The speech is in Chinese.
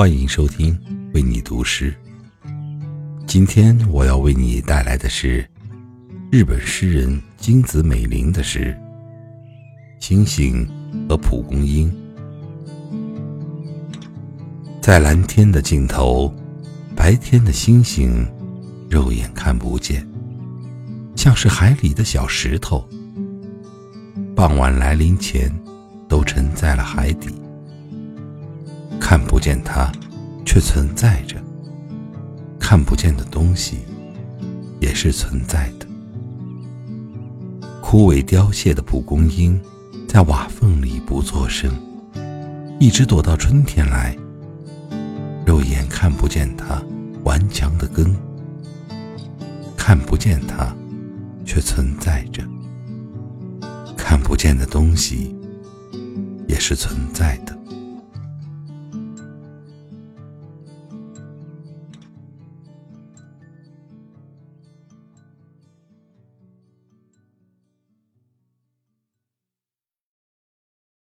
欢迎收听为你读诗。今天我要为你带来的是日本诗人金子美玲的诗《星星和蒲公英》。在蓝天的尽头，白天的星星肉眼看不见，像是海里的小石头。傍晚来临前，都沉在了海底。看不见它，却存在着。看不见的东西，也是存在的。枯萎凋谢的蒲公英，在瓦缝里不作声，一直躲到春天来。肉眼看不见它顽强的根，看不见它，却存在着。看不见的东西，也是存在的。